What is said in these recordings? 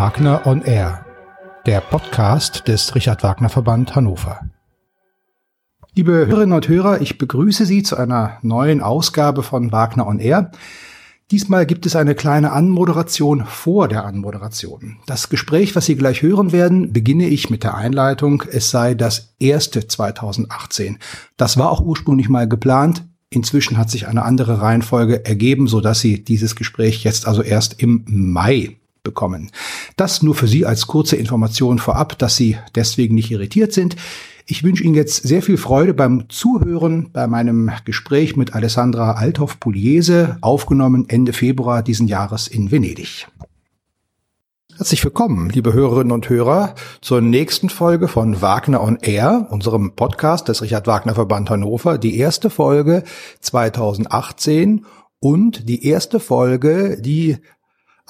Wagner on Air, der Podcast des Richard Wagner Verband Hannover. Liebe Hörerinnen und Hörer, ich begrüße Sie zu einer neuen Ausgabe von Wagner on Air. Diesmal gibt es eine kleine Anmoderation vor der Anmoderation. Das Gespräch, was Sie gleich hören werden, beginne ich mit der Einleitung, es sei das erste 2018. Das war auch ursprünglich mal geplant. Inzwischen hat sich eine andere Reihenfolge ergeben, so dass Sie dieses Gespräch jetzt also erst im Mai bekommen. Das nur für Sie als kurze Information vorab, dass Sie deswegen nicht irritiert sind. Ich wünsche Ihnen jetzt sehr viel Freude beim Zuhören bei meinem Gespräch mit Alessandra Althoff-Pugliese, aufgenommen Ende Februar diesen Jahres in Venedig. Herzlich willkommen, liebe Hörerinnen und Hörer, zur nächsten Folge von Wagner on Air, unserem Podcast des Richard Wagner Verband Hannover, die erste Folge 2018 und die erste Folge, die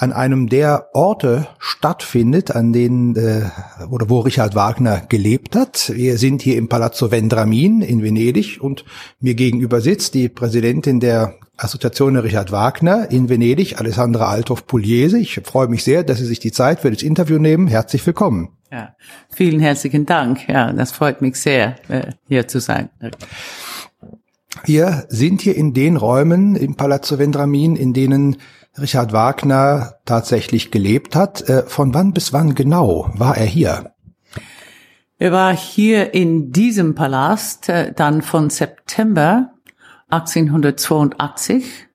an einem der Orte stattfindet, an denen äh, oder wo Richard Wagner gelebt hat. Wir sind hier im Palazzo Vendramin in Venedig und mir gegenüber sitzt die Präsidentin der Assoziation Richard Wagner in Venedig, Alessandra Althoff-Pugliese. Ich freue mich sehr, dass Sie sich die Zeit für das Interview nehmen. Herzlich willkommen. Ja, vielen herzlichen Dank. Ja, das freut mich sehr, äh, hier zu sein. Wir sind hier in den Räumen im Palazzo Vendramin, in denen Richard Wagner tatsächlich gelebt hat. Äh, von wann bis wann genau war er hier? Er war hier in diesem Palast äh, dann von September 1882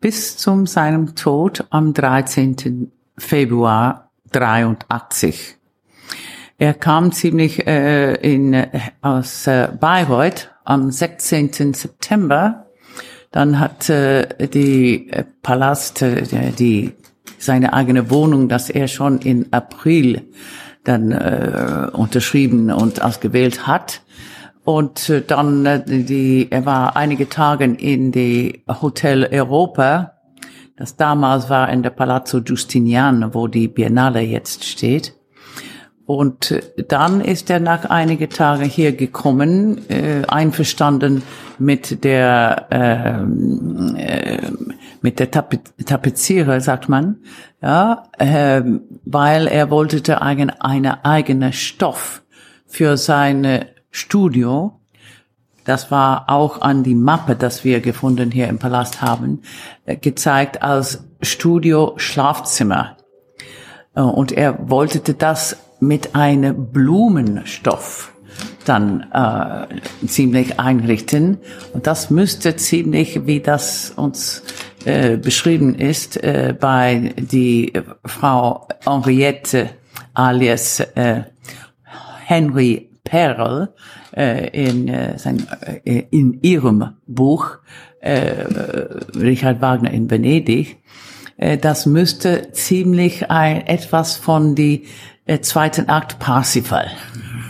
bis zum seinem Tod am 13. Februar 83. Er kam ziemlich äh, in, aus äh, Bayreuth am 16. September dann hat äh, die äh, Palast, äh, die seine eigene Wohnung, dass er schon in April dann äh, unterschrieben und ausgewählt hat. Und äh, dann äh, die, er war einige Tage in die Hotel Europa, das damals war in der Palazzo Giustinian, wo die Biennale jetzt steht. Und dann ist er nach einige Tage hier gekommen, äh, einverstanden mit der äh, äh, mit der Tape Tapezierer, sagt man, ja, äh, weil er wollte eine, eine eigene Stoff für sein Studio. Das war auch an die Mappe, das wir gefunden hier im Palast haben, äh, gezeigt als Studio Schlafzimmer. Äh, und er wollte das mit einem Blumenstoff dann äh, ziemlich einrichten. Und das müsste ziemlich, wie das uns äh, beschrieben ist, äh, bei die Frau Henriette alias äh, Henry Perl äh, in, äh, sein, äh, in ihrem Buch äh, Richard Wagner in Venedig, äh, das müsste ziemlich ein, etwas von die zweiten Akt Parsifal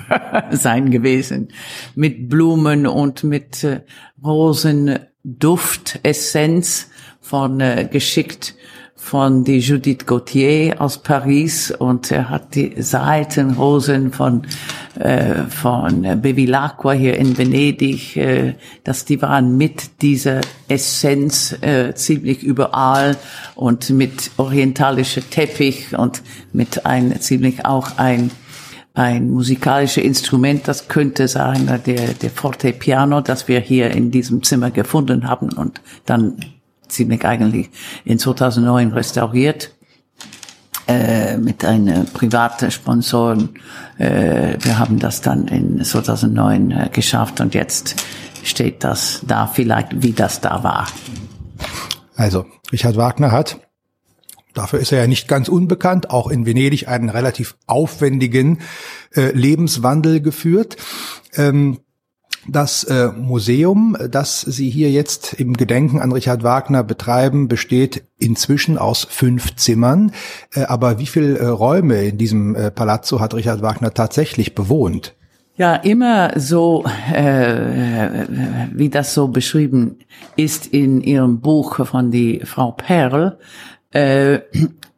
sein gewesen. Mit Blumen und mit äh, Rosenduft, Essenz von äh, geschickt von die Judith Gauthier aus Paris und er hat die Seitenrosen von äh, von Bevilacqua hier in Venedig, äh, dass die waren mit dieser Essenz äh, ziemlich überall und mit orientalischer Teppich und mit ein ziemlich auch ein ein musikalisches Instrument, das könnte sein der der Fortepiano, das wir hier in diesem Zimmer gefunden haben und dann ziemlich eigentlich in 2009 restauriert äh, mit einem privaten Sponsoren. Äh, wir haben das dann in 2009 äh, geschafft und jetzt steht das da vielleicht, wie das da war. Also, Richard Wagner hat Dafür ist er ja nicht ganz unbekannt, auch in Venedig einen relativ aufwendigen Lebenswandel geführt. Ähm, das äh, Museum, das Sie hier jetzt im Gedenken an Richard Wagner betreiben, besteht inzwischen aus fünf Zimmern. Äh, aber wie viele äh, Räume in diesem äh, Palazzo hat Richard Wagner tatsächlich bewohnt? Ja, immer so, äh, wie das so beschrieben ist in Ihrem Buch von die Frau Perl. Äh,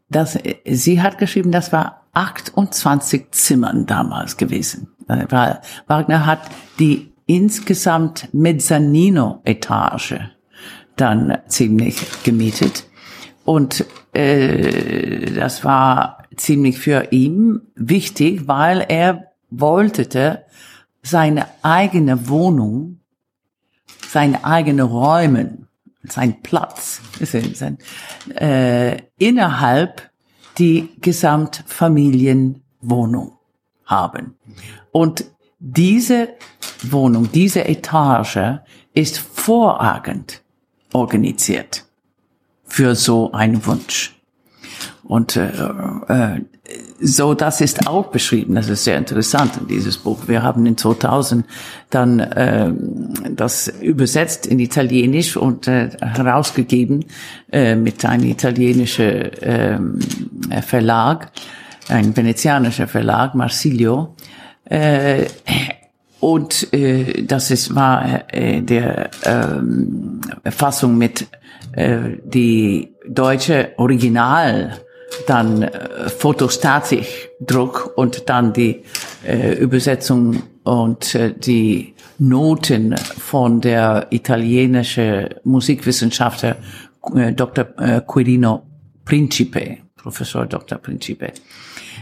das, sie hat geschrieben, das war 28 Zimmern damals gewesen. Äh, Wagner hat die insgesamt Mezzanino-Etage dann ziemlich gemietet. Und äh, das war ziemlich für ihn wichtig, weil er wollte seine eigene Wohnung, seine eigene Räumen, sein Platz, sein, äh, innerhalb die Gesamtfamilienwohnung haben. Und diese Wohnung, diese Etage ist vorragend organisiert für so einen Wunsch. Und äh, äh, so, das ist auch beschrieben. Das ist sehr interessant in dieses Buch. Wir haben in 2000 dann äh, das übersetzt in Italienisch und äh, herausgegeben äh, mit einem italienischen äh, Verlag, ein venezianischer Verlag, Marsilio. Äh, und äh, das ist, war äh, der ähm, Fassung mit äh, die deutsche Original dann äh, Druck und dann die äh, Übersetzung und äh, die Noten von der italienischen Musikwissenschaftler äh, Dr. Äh, Quirino Principe, Professor Dr. Principe.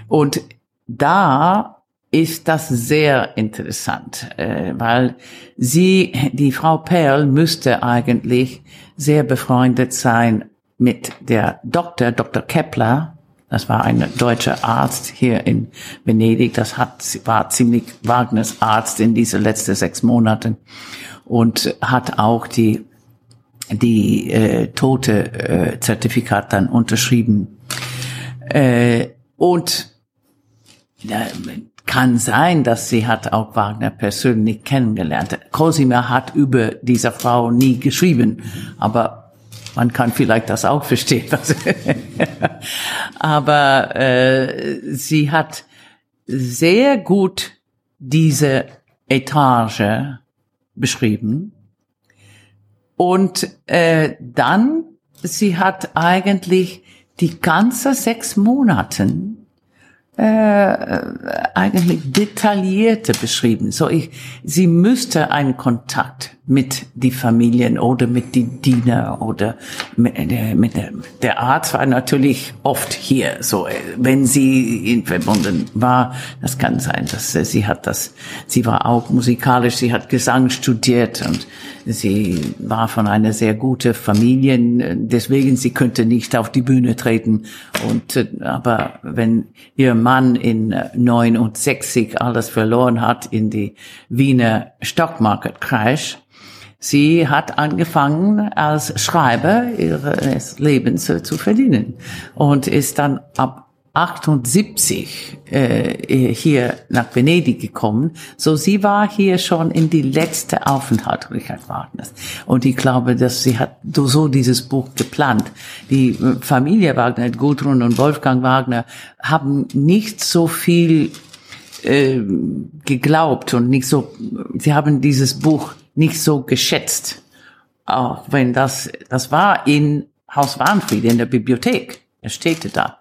Und da ist das sehr interessant, äh, weil sie, die Frau Perl, müsste eigentlich sehr befreundet sein mit der Doktor, Dr. Kepler. Das war ein deutscher Arzt hier in Venedig. Das hat, war ziemlich Wagners Arzt in diese letzten sechs Monaten und hat auch die die äh, tote äh, Zertifikat dann unterschrieben. Äh, und kann sein, dass sie hat auch Wagner persönlich kennengelernt. Cosima hat über diese Frau nie geschrieben, aber man kann vielleicht das auch verstehen. aber äh, sie hat sehr gut diese Etage beschrieben und äh, dann sie hat eigentlich die ganze sechs Monaten äh, eigentlich detaillierte beschrieben. So ich, sie müsste einen Kontakt mit die Familien oder mit die Diener oder mit mit der, der Arzt war natürlich oft hier. So, wenn sie in verbunden war, das kann sein, dass sie hat das, sie war auch musikalisch, sie hat Gesang studiert und sie war von einer sehr guten Familie, deswegen sie könnte nicht auf die Bühne treten. Und aber wenn ihr Mann in 69 alles verloren hat in die Wiener Stockmarket Crash, Sie hat angefangen als Schreiber ihres Lebens zu verdienen und ist dann ab 78 äh, hier nach Venedig gekommen. So sie war hier schon in die letzte Aufenthalt Richard Wagners. Und ich glaube, dass sie hat so dieses Buch geplant. Die Familie Wagner, Gudrun und Wolfgang Wagner, haben nicht so viel äh, geglaubt und nicht so, sie haben dieses Buch nicht so geschätzt. Auch wenn das, das war in Haus Warnfried, in der Bibliothek. Er steht da.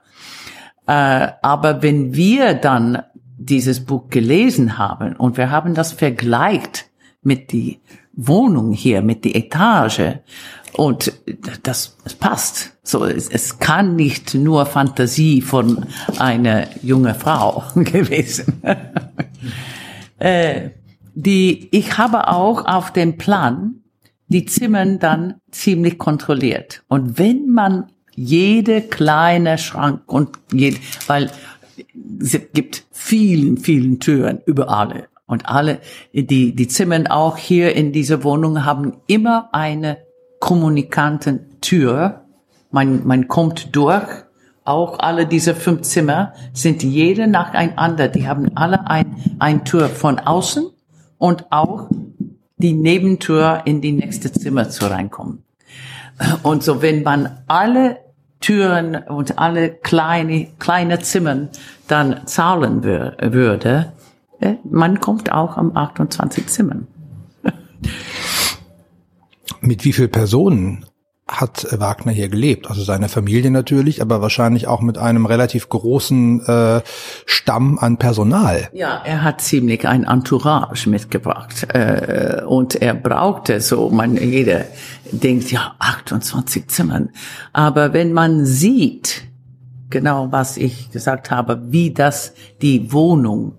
Äh, aber wenn wir dann dieses Buch gelesen haben und wir haben das vergleicht mit die Wohnung hier, mit die Etage und das, das passt. So, es, es kann nicht nur Fantasie von einer junge Frau gewesen. äh, die, ich habe auch auf dem Plan die Zimmern dann ziemlich kontrolliert. Und wenn man jede kleine Schrank und jede, weil es gibt vielen, vielen Türen überall. Und alle, die, die Zimmern auch hier in dieser Wohnung haben immer eine Kommunikantentür. Man, man kommt durch. Auch alle diese fünf Zimmer sind jede nacheinander. Die haben alle ein, ein Tür von außen und auch die Nebentür in die nächste Zimmer zu reinkommen. Und so, wenn man alle Türen und alle kleine, kleine Zimmern dann zahlen würde, äh, man kommt auch am 28 Zimmern. Mit wie viel Personen hat Wagner hier gelebt? Also seine Familie natürlich, aber wahrscheinlich auch mit einem relativ großen äh, Stamm an Personal. Ja, er hat ziemlich ein Entourage mitgebracht äh, und er brauchte so, man jeder denkt ja 28 Zimmern, aber wenn man sieht genau was ich gesagt habe, wie das die Wohnung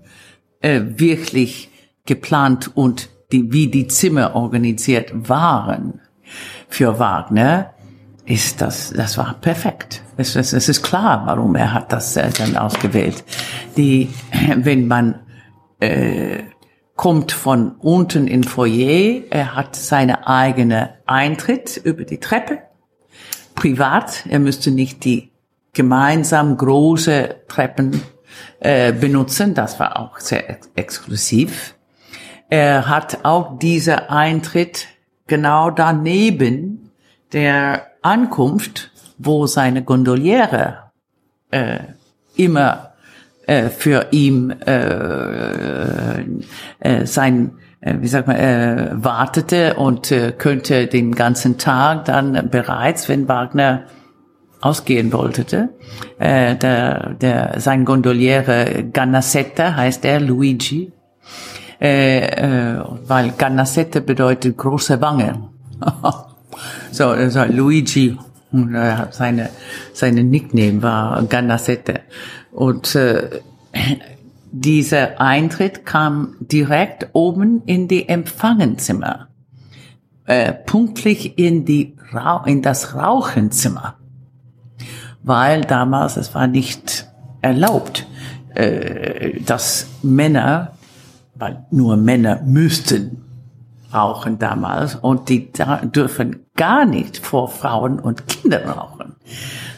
äh, wirklich geplant und die, wie die Zimmer organisiert waren für Wagner, ist das, das war perfekt. Es, es, es ist klar, warum er hat das äh, dann ausgewählt. Die, wenn man äh, kommt von unten in Foyer, er hat seine eigene Eintritt über die Treppe, privat, er müsste nicht die gemeinsam große Treppen äh, benutzen, das war auch sehr ex exklusiv. Er hat auch dieser Eintritt genau daneben der Ankunft, wo seine Gondoliere äh, immer äh, für ihn äh, äh, sein äh, wie sagt man, äh, wartete und äh, könnte den ganzen Tag dann bereits, wenn Wagner ausgehen wollte, äh, der, der, sein Gondoliere Ganasetta heißt er, Luigi, äh, äh, weil Ganasette bedeutet große Wange. so, also Luigi, seine, seine Nickname war Ganasette. Und äh, dieser Eintritt kam direkt oben in die Empfangenzimmer, äh, punktlich in die in das Rauchenzimmer, weil damals es war nicht erlaubt, äh, dass Männer weil nur Männer müssten rauchen damals und die da dürfen gar nicht vor Frauen und Kindern rauchen.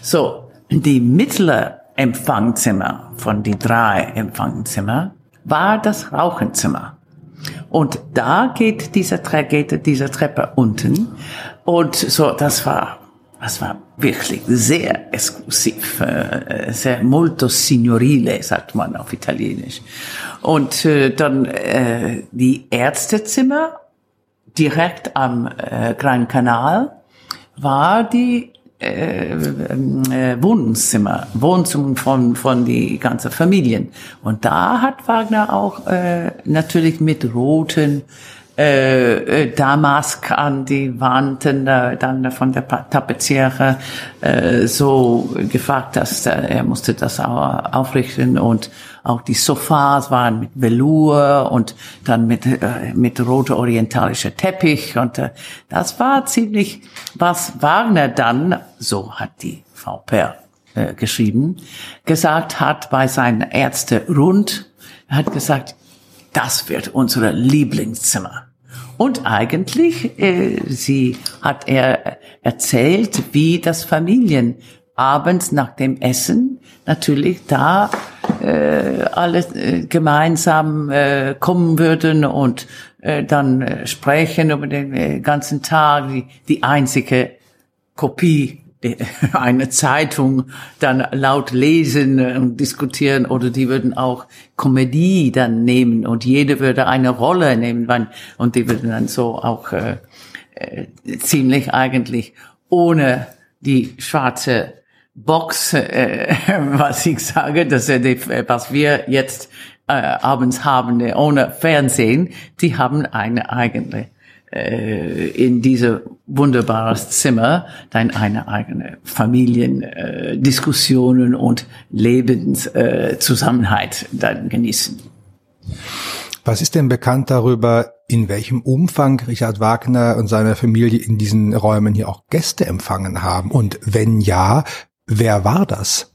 So, die mittlere Empfangzimmer von die drei Empfangzimmer war das Rauchenzimmer. Und da geht dieser, geht dieser Treppe unten. Und so, das war das war wirklich sehr exklusiv, äh, sehr molto signorile, sagt man auf Italienisch. Und äh, dann äh, die Ärztezimmer direkt am äh, Grand Kanal war die äh, äh, Wohnzimmer, Wohnzimmer von, von die ganze Familien. Und da hat Wagner auch äh, natürlich mit roten äh, äh, Damask an die Wand, äh, dann von der Tapeziere äh, so gefragt, dass er musste das auch aufrichten und auch die Sofas waren mit Velour und dann mit äh, mit roter orientalischer Teppich und äh, das war ziemlich was Wagner dann so hat die Frau äh, geschrieben gesagt hat bei seinen Ärzte rund hat gesagt das wird unser Lieblingszimmer. Und eigentlich, äh, sie hat er erzählt, wie das Familien abends nach dem Essen natürlich da äh, alle äh, gemeinsam äh, kommen würden und äh, dann äh, sprechen über den äh, ganzen Tag. Die, die einzige Kopie eine Zeitung dann laut lesen und diskutieren oder die würden auch Komödie dann nehmen und jede würde eine Rolle nehmen und die würden dann so auch äh, äh, ziemlich eigentlich ohne die schwarze Box, äh, was ich sage, dass die, was wir jetzt äh, abends haben, ohne Fernsehen, die haben eine eigene äh, in diese wunderbares Zimmer dann eine eigene Familiendiskussionen äh, und Lebenszusammenhalt äh, dann genießen. Was ist denn bekannt darüber, in welchem Umfang Richard Wagner und seine Familie in diesen Räumen hier auch Gäste empfangen haben? Und wenn ja, wer war das?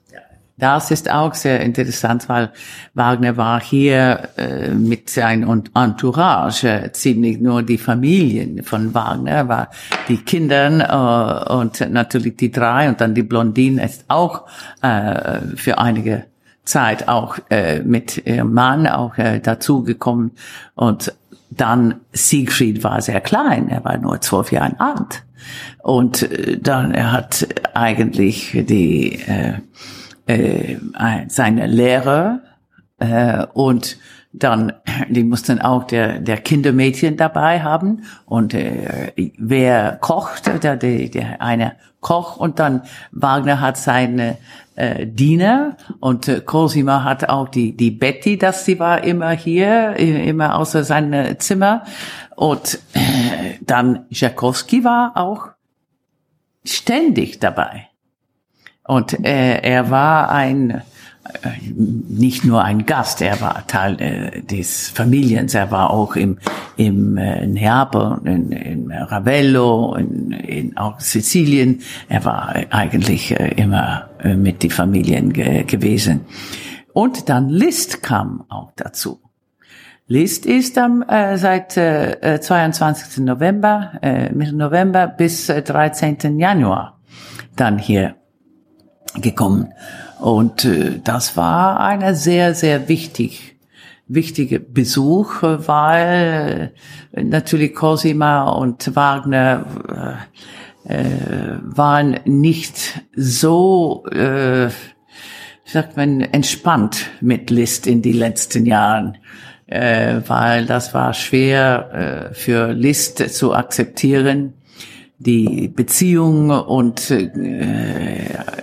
Das ist auch sehr interessant, weil Wagner war hier äh, mit seinem Entourage äh, ziemlich nur die Familien von Wagner, war die Kinder äh, und natürlich die drei und dann die Blondine ist auch äh, für einige Zeit auch äh, mit ihrem Mann auch dazugekommen. Und dann Siegfried war sehr klein, er war nur zwölf Jahre alt. Und dann er hat eigentlich die äh, seine Lehrer äh, und Dann, die mussten auch der, der Kindermädchen dabei haben. Und äh, wer kocht, der, der, der eine Koch und dann Wagner hat seine äh, Diener. Und äh, Cosima hat auch die die Betty, das sie war immer hier, immer außer seinem Zimmer. Und äh, dann Jakowski war auch ständig dabei und äh, er war ein äh, nicht nur ein Gast, er war Teil äh, des Familiens, er war auch im, im äh, Neapel, in, in Ravello, in, in auch Sizilien, er war eigentlich äh, immer äh, mit die Familien ge gewesen. Und dann Liszt kam auch dazu. Liszt ist am äh, seit äh, 22. November, äh, Mitte November bis äh, 13. Januar dann hier gekommen. Und äh, das war eine sehr, sehr wichtig, wichtige Besuch, weil äh, natürlich Cosima und Wagner äh, äh, waren nicht so, äh, sagt man, entspannt mit Liszt in die letzten Jahren. Äh, weil das war schwer äh, für Liszt zu akzeptieren, die Beziehung und äh,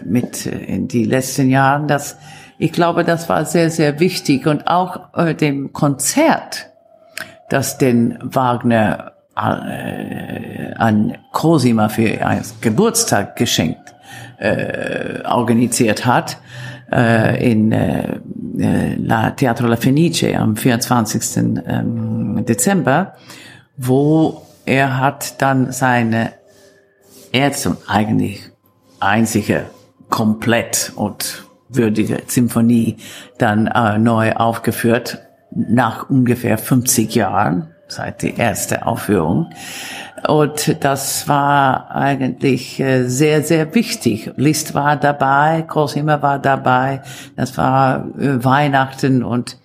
mit in die letzten Jahren, das ich glaube, das war sehr sehr wichtig und auch äh, dem Konzert, das den Wagner äh, an Cosima für einen Geburtstag geschenkt äh, organisiert hat äh, in äh, äh La Teatro La Fenice am 24. Ähm, Dezember, wo er hat dann seine Ärzte und eigentlich einzige komplett und würdige Symphonie dann äh, neu aufgeführt nach ungefähr 50 Jahren seit die erste Aufführung. Und das war eigentlich äh, sehr, sehr wichtig. Liszt war dabei, Cosima war dabei. Das war äh, Weihnachten und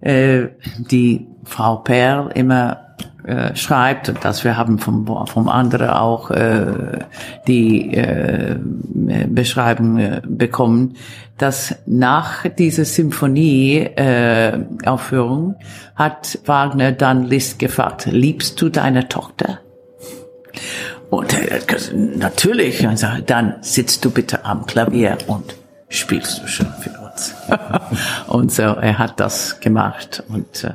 äh, die Frau Perl immer äh, schreibt und dass wir haben vom, vom anderen auch äh, die äh, Beschreibung äh, bekommen, dass nach dieser Symphonie äh, hat Wagner dann Liszt gefragt, liebst du deine Tochter? Und gesagt, natürlich, dann sitzt du bitte am Klavier und spielst du schon für uns. und so, er hat das gemacht und äh,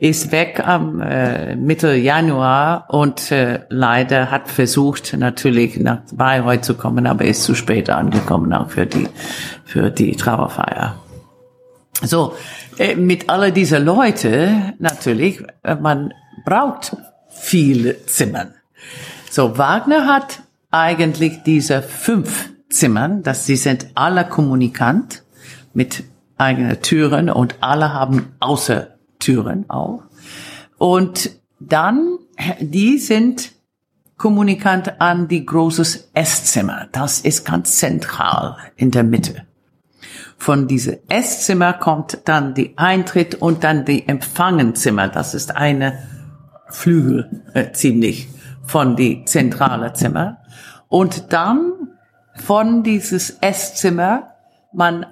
ist weg am äh, Mitte Januar und äh, leider hat versucht natürlich nach Bayreuth zu kommen, aber ist zu spät angekommen auch für die für die Trauerfeier. So äh, mit all dieser Leute natürlich, äh, man braucht viele Zimmern. So Wagner hat eigentlich diese fünf Zimmern, dass sie sind alle kommunikant mit eigenen Türen und alle haben außer Türen auch. Und dann, die sind kommunikant an die großes Esszimmer. Das ist ganz zentral in der Mitte. Von diese Esszimmer kommt dann die Eintritt und dann die Empfangenzimmer. Das ist eine Flügel äh, ziemlich von die zentrale Zimmer. Und dann von dieses Esszimmer, man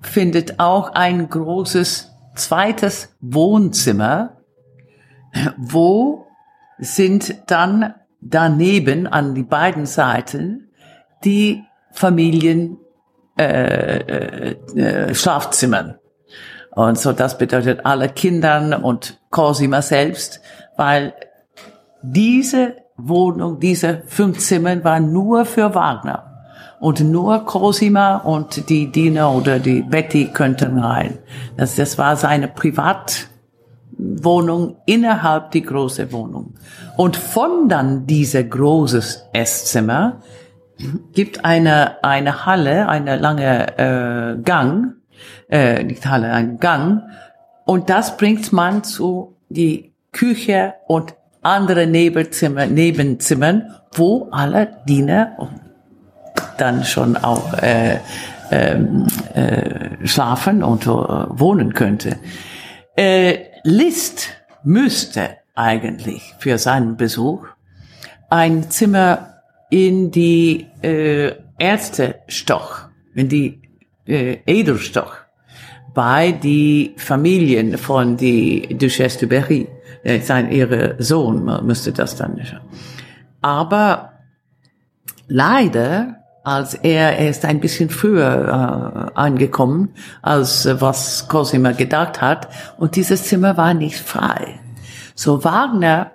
findet auch ein großes zweites Wohnzimmer, wo sind dann daneben an die beiden Seiten die Familien äh, äh, äh, Schlafzimmern. Und so das bedeutet alle Kindern und Cosima selbst, weil diese Wohnung, diese fünf Zimmer waren nur für Wagner. Und nur Cosima und die Diener oder die Betty könnten rein. Das, das war seine Privatwohnung innerhalb die große Wohnung. Und von dann dieser großes Esszimmer gibt eine, eine Halle, eine lange äh, Gang, äh, nicht Halle, ein Gang. Und das bringt man zu die Küche und andere Nebenzimmer, Nebenzimmern, wo alle Diener dann schon auch äh, ähm, äh, schlafen und äh, wohnen könnte. Äh, List müsste eigentlich für seinen Besuch ein Zimmer in die äh, Ärztestoch, in die äh, Edelstoch bei die Familien von die Duchesse de Berry. Sein, ihre Sohn müsste das dann nicht. Aber leider, als er, er ist ein bisschen früher äh, angekommen, als äh, was Cosima gedacht hat, und dieses Zimmer war nicht frei. So Wagner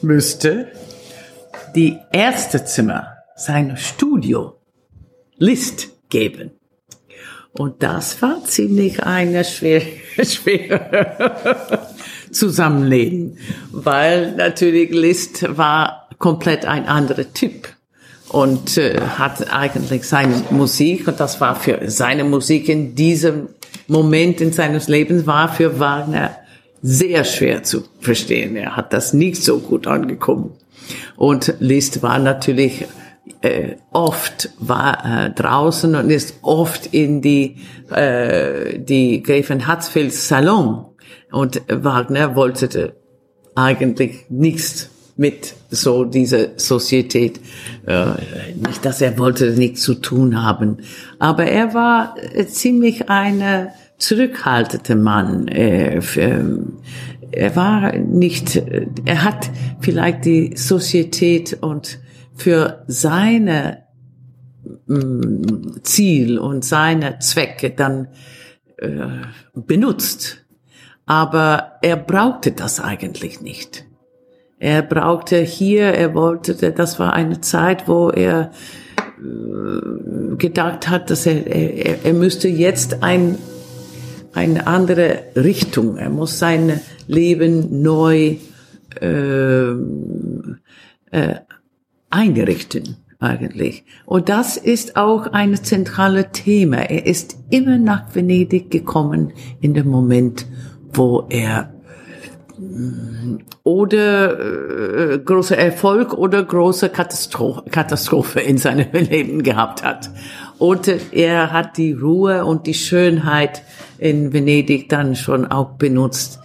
müsste die erste Zimmer, sein Studio, List geben. Und das war ziemlich eine schwere, schwere Zusammenleben, weil natürlich Liszt war komplett ein anderer Typ und äh, hat eigentlich seine Musik und das war für seine Musik in diesem Moment in seines Lebens war für Wagner sehr schwer zu verstehen. Er hat das nicht so gut angekommen. Und Liszt war natürlich äh, oft war äh, draußen und ist oft in die äh, die Gräfin Hatzfelds Salon und Wagner wollte eigentlich nichts mit so dieser Sozietät. Äh, nicht, dass er wollte nichts zu tun haben, aber er war äh, ziemlich eine zurückhaltende Mann. Äh, für, er war nicht, er hat vielleicht die Sozietät und für seine mm, Ziel und seine Zwecke dann äh, benutzt. Aber er brauchte das eigentlich nicht. Er brauchte hier, er wollte, das war eine Zeit, wo er äh, gedacht hat, dass er, er, er müsste jetzt ein, eine andere Richtung, er muss sein Leben neu äh, äh, einrichten eigentlich. Und das ist auch ein zentrales Thema. Er ist immer nach Venedig gekommen in dem Moment, wo er oder äh, großer Erfolg oder große Katastrophe, Katastrophe in seinem Leben gehabt hat. Und er hat die Ruhe und die Schönheit in Venedig dann schon auch benutzt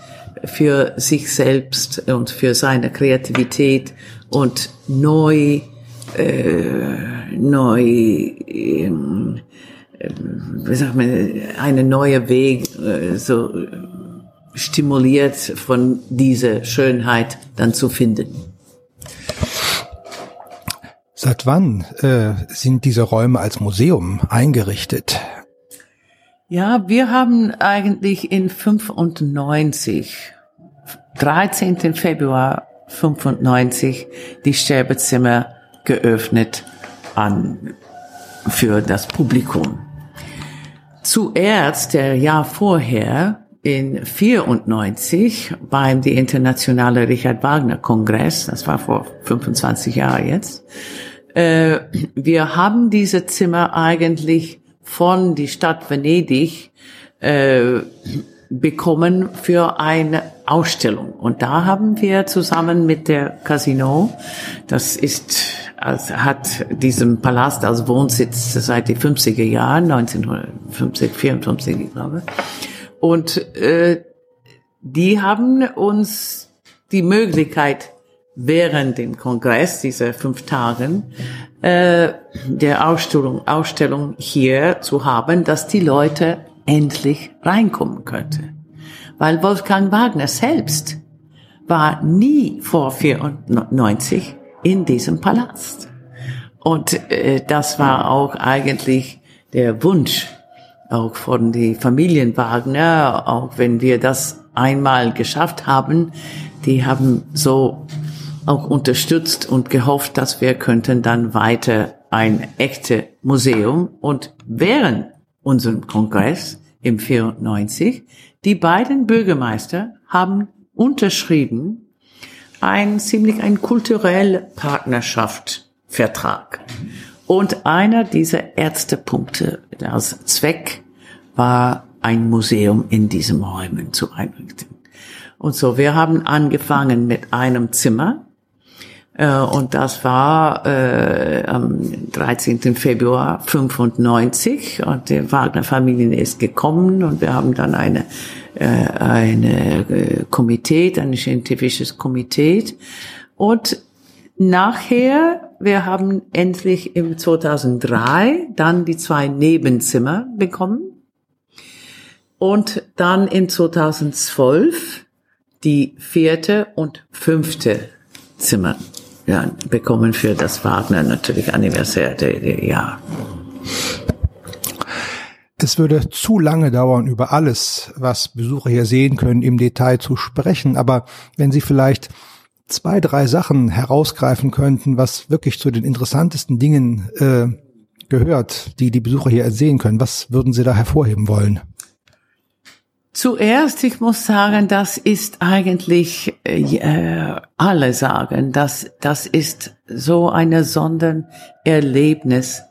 für sich selbst und für seine Kreativität und neu, äh, neu, ähm, äh, wie sagt man, eine neue Weg äh, so stimuliert von dieser Schönheit dann zu finden. Seit wann äh, sind diese Räume als Museum eingerichtet? Ja, wir haben eigentlich in 95, 13. Februar 95 die Sterbezimmer geöffnet an, für das Publikum. Zuerst, der Jahr vorher, in 94 beim die internationale Richard Wagner Kongress, das war vor 25 Jahren jetzt, äh, wir haben diese Zimmer eigentlich von die Stadt Venedig äh, bekommen für eine Ausstellung. Und da haben wir zusammen mit der Casino, das ist, also hat diesen Palast als Wohnsitz seit die 50er Jahren, 1950, 54, ich glaube. Und äh, die haben uns die Möglichkeit während dem Kongress, diese fünf Tagen, äh, der Ausstellung, Ausstellung hier zu haben, dass die Leute endlich reinkommen könnte. Weil Wolfgang Wagner selbst war nie vor 94 in diesem Palast. Und äh, das war auch eigentlich der Wunsch auch von die Familien Wagner, auch wenn wir das einmal geschafft haben, die haben so auch unterstützt und gehofft, dass wir könnten dann weiter ein echte Museum und während unserem Kongress im 94, die beiden Bürgermeister haben unterschrieben ein ziemlich ein kulturell Partnerschaftsvertrag. Und einer dieser ersten Punkte als Zweck war ein Museum in diesen Räumen zu einrichten. Und so, wir haben angefangen mit einem Zimmer äh, und das war äh, am 13. Februar 95 und die Wagner-Familie ist gekommen und wir haben dann eine äh, eine äh, Komitee, ein scientifisches Komitee und nachher wir haben endlich im 2003 dann die zwei Nebenzimmer bekommen Und dann in 2012 die vierte und fünfte Zimmer ja, bekommen für das Wagner natürlich anniversäre Jahr. Es würde zu lange dauern, über alles, was Besucher hier sehen können, im Detail zu sprechen. Aber wenn Sie vielleicht zwei, drei Sachen herausgreifen könnten, was wirklich zu den interessantesten Dingen äh, gehört, die die Besucher hier sehen können, was würden Sie da hervorheben wollen? Zuerst, ich muss sagen, das ist eigentlich, äh, alle sagen, dass das ist so eine Sondererlebnis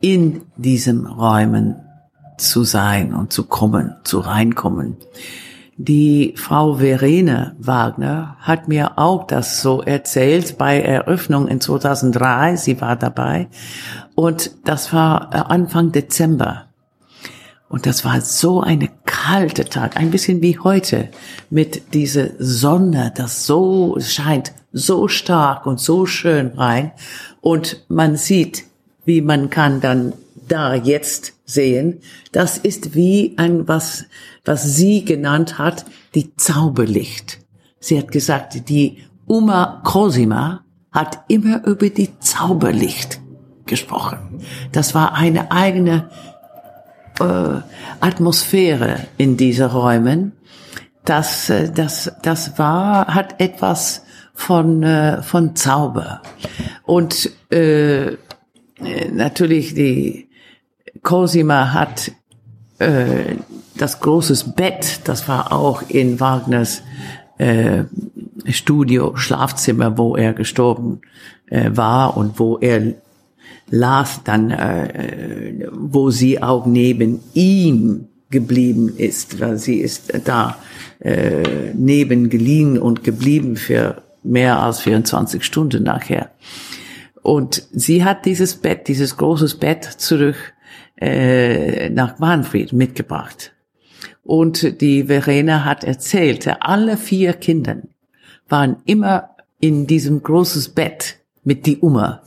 in diesen Räumen zu sein und zu kommen, zu reinkommen. Die Frau Verena Wagner hat mir auch das so erzählt bei Eröffnung in 2003. Sie war dabei. Und das war äh, Anfang Dezember. Und das war so eine kalte Tag, ein bisschen wie heute, mit dieser Sonne, das so scheint, so stark und so schön rein. Und man sieht, wie man kann dann da jetzt sehen, das ist wie ein, was, was sie genannt hat, die Zauberlicht. Sie hat gesagt, die Uma Cosima hat immer über die Zauberlicht gesprochen. Das war eine eigene äh, Atmosphäre in diese Räumen. Das, äh, das, das war, hat etwas von, äh, von Zauber. Und äh, natürlich die Cosima hat äh, das großes Bett, das war auch in Wagners äh, Studio, Schlafzimmer, wo er gestorben äh, war und wo er las dann, äh, wo sie auch neben ihm geblieben ist, weil sie ist da äh, neben geliehen und geblieben für mehr als 24 Stunden nachher. Und sie hat dieses Bett, dieses großes Bett zurück äh, nach Manfred mitgebracht. Und die Verena hat erzählt, alle vier Kinder waren immer in diesem großes Bett mit die Oma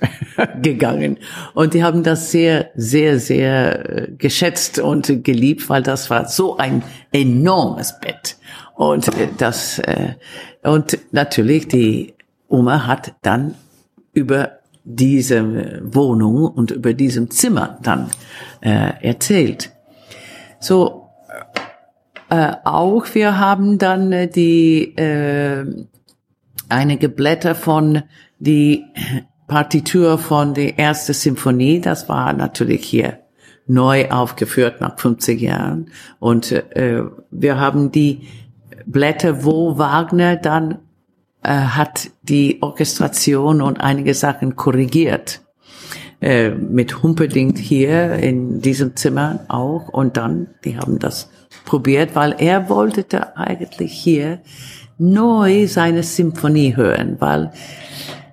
gegangen. Und die haben das sehr, sehr, sehr äh, geschätzt und geliebt, weil das war so ein enormes Bett. Und äh, das, äh, und natürlich die Oma hat dann über diese Wohnung und über diesem Zimmer dann äh, erzählt. So, äh, auch wir haben dann äh, die äh, einige Blätter von die Partitur von der erste Symphonie, das war natürlich hier neu aufgeführt nach 50 Jahren. Und äh, wir haben die Blätter, wo Wagner dann äh, hat die Orchestration und einige Sachen korrigiert. Äh, mit Humperdinck hier in diesem Zimmer auch. Und dann, die haben das probiert, weil er wollte eigentlich hier neu seine Symphonie hören, weil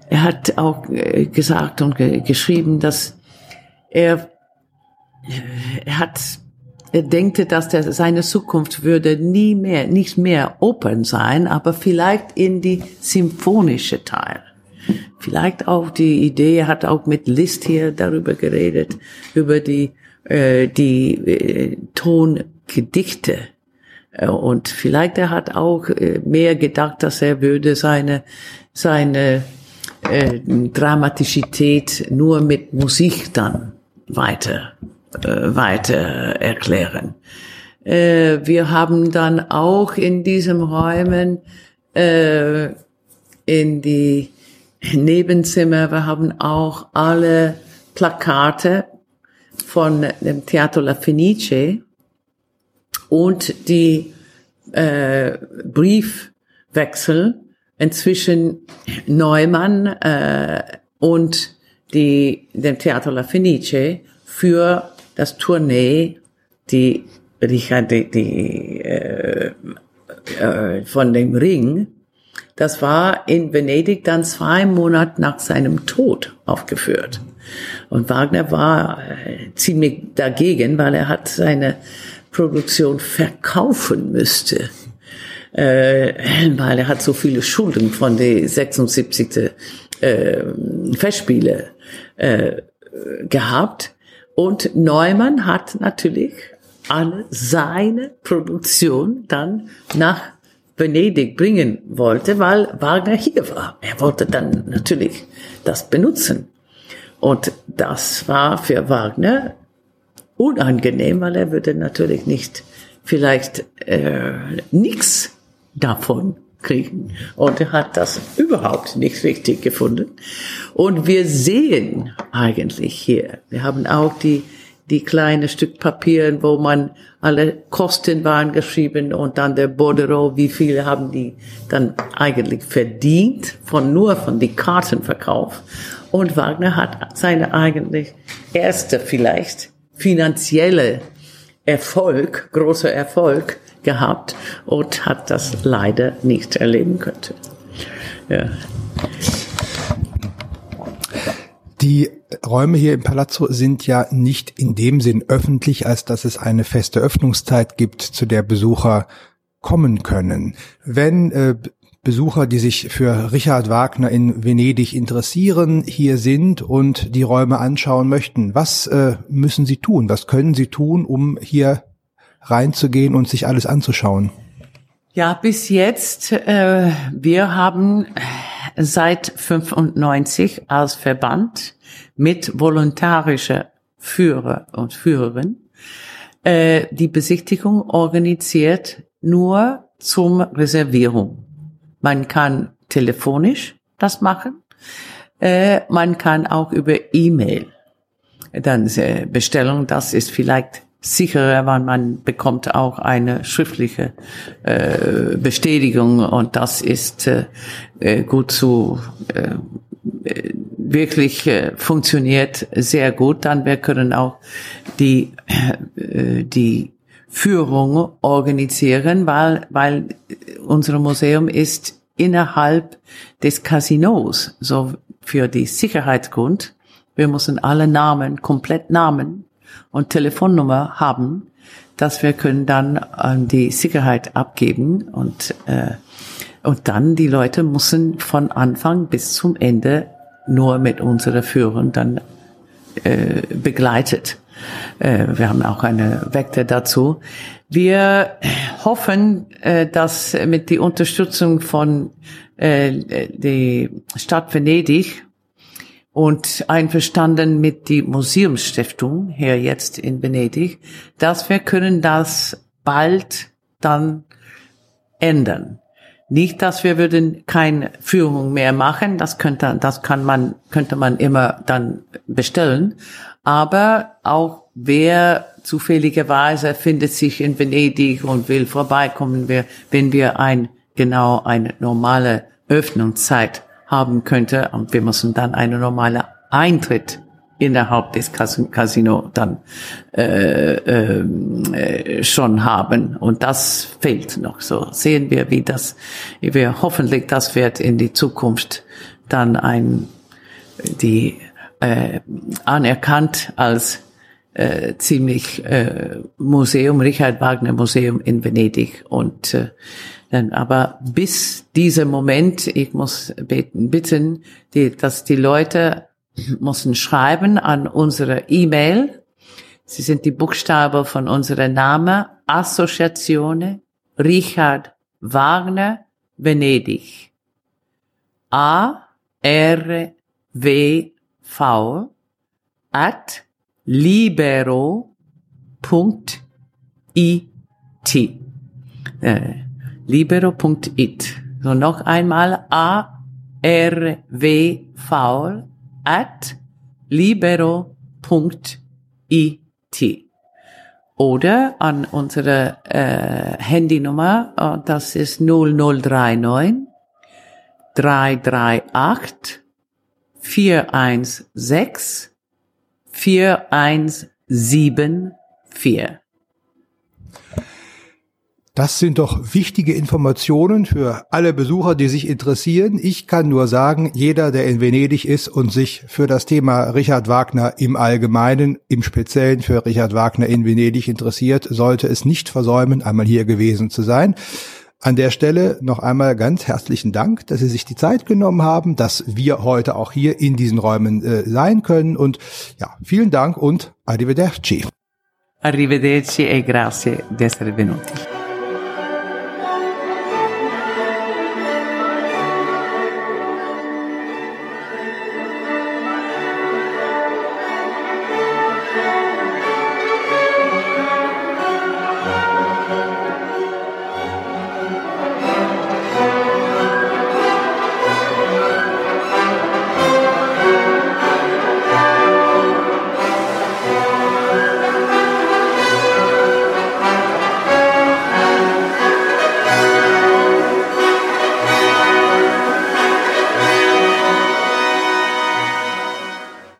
er hat auch äh, gesagt und geschrieben, dass er, äh, er hat, er denkte, dass der, seine Zukunft würde nie mehr, nicht mehr Opern sein, aber vielleicht in die symphonische Teil. Vielleicht auch die Idee, er hat auch mit Liszt hier darüber geredet, über die, äh, die äh, Tongedichte. Äh, und vielleicht er hat auch mehr gedacht, dass er würde seine, seine äh, Dramatisität nur mit Musik dann weiter, äh, weiter erklären. Äh, wir haben dann auch in diesem Räumen äh, in die Nebenzimmer, wir haben auch alle Plakate von dem Teatro La Fenice und die äh, Briefwechsel inzwischen Neumann äh, und die, dem Theater La Fenice für das Tournee, die Richard, die, die äh, äh, von dem Ring, das war in Venedig dann zwei Monate nach seinem Tod aufgeführt. Und Wagner war äh, ziemlich dagegen, weil er hat seine Produktion verkaufen müsste äh, weil er hat so viele Schulden von den 76. Äh, Festspiele äh, gehabt. Und Neumann hat natürlich alle seine Produktion dann nach Venedig bringen wollte, weil Wagner hier war. Er wollte dann natürlich das benutzen. Und das war für Wagner unangenehm, weil er würde natürlich nicht vielleicht äh, nichts davon kriegen. Und er hat das überhaupt nicht richtig gefunden. Und wir sehen eigentlich hier, wir haben auch die, die kleine Stück Papier, wo man alle Kosten waren geschrieben und dann der Bordereau, wie viele haben die dann eigentlich verdient von nur von die Kartenverkauf. Und Wagner hat seine eigentlich erste vielleicht finanzielle Erfolg, großer Erfolg gehabt und hat das leider nicht erleben können. Ja. Die Räume hier im Palazzo sind ja nicht in dem Sinn öffentlich, als dass es eine feste Öffnungszeit gibt, zu der Besucher kommen können. Wenn äh, Besucher, die sich für Richard Wagner in Venedig interessieren, hier sind und die Räume anschauen möchten, was äh, müssen sie tun? Was können sie tun, um hier reinzugehen und sich alles anzuschauen? Ja, bis jetzt, äh, wir haben seit 95 als Verband mit volontarischer Führer und Führerin äh, die Besichtigung organisiert nur zum Reservierung. Man kann telefonisch das machen, äh, man kann auch über E-Mail dann äh, Bestellung, das ist vielleicht sicherer, weil man bekommt auch eine schriftliche äh, Bestätigung und das ist äh, äh gut zu äh, wirklich äh, funktioniert sehr gut. Dann wir können auch die äh, die Führung organisieren, weil weil unser Museum ist innerhalb des Casinos, so für die Sicherheitsgrund. Wir müssen alle Namen, komplett Namen und Telefonnummer haben, dass wir können dann an die Sicherheit abgeben und äh, und dann die Leute müssen von Anfang bis zum Ende nur mit unserer Führung dann äh, begleitet. Äh, wir haben auch eine Vektor dazu. Wir hoffen, äh, dass mit die Unterstützung von äh, die Stadt Venedig und einverstanden mit die Museumsstiftung hier jetzt in Venedig, dass wir können das bald dann ändern. Nicht, dass wir würden keine Führung mehr machen, das könnte, das kann man, könnte man immer dann bestellen. Aber auch wer zufälligerweise findet sich in Venedig und will vorbeikommen, wenn wir ein, genau eine normale Öffnungszeit haben könnte. Und wir müssen dann eine normale Eintritt innerhalb des Casino dann äh, äh, schon haben. Und das fehlt noch. So sehen wir, wie das, wir hoffentlich, das wird in die Zukunft dann ein, die äh, anerkannt als äh, ziemlich äh, Museum, Richard Wagner Museum in Venedig. Und äh, aber bis dieser Moment, ich muss beten, bitten, die, dass die Leute müssen schreiben an unsere E-Mail. Sie sind die Buchstaben von unserem Name, Assoziatione Richard Wagner Venedig. A R W V at libero.it. Äh, libero.it. So noch einmal a r w v at libero.it oder an unsere äh, Handynummer, äh, das ist 0039 338 416 4174. Das sind doch wichtige Informationen für alle Besucher, die sich interessieren. Ich kann nur sagen, jeder, der in Venedig ist und sich für das Thema Richard Wagner im Allgemeinen, im Speziellen für Richard Wagner in Venedig interessiert, sollte es nicht versäumen, einmal hier gewesen zu sein. An der Stelle noch einmal ganz herzlichen Dank, dass Sie sich die Zeit genommen haben, dass wir heute auch hier in diesen Räumen äh, sein können. Und ja, vielen Dank und arrivederci. Arrivederci e grazie di essere venuti.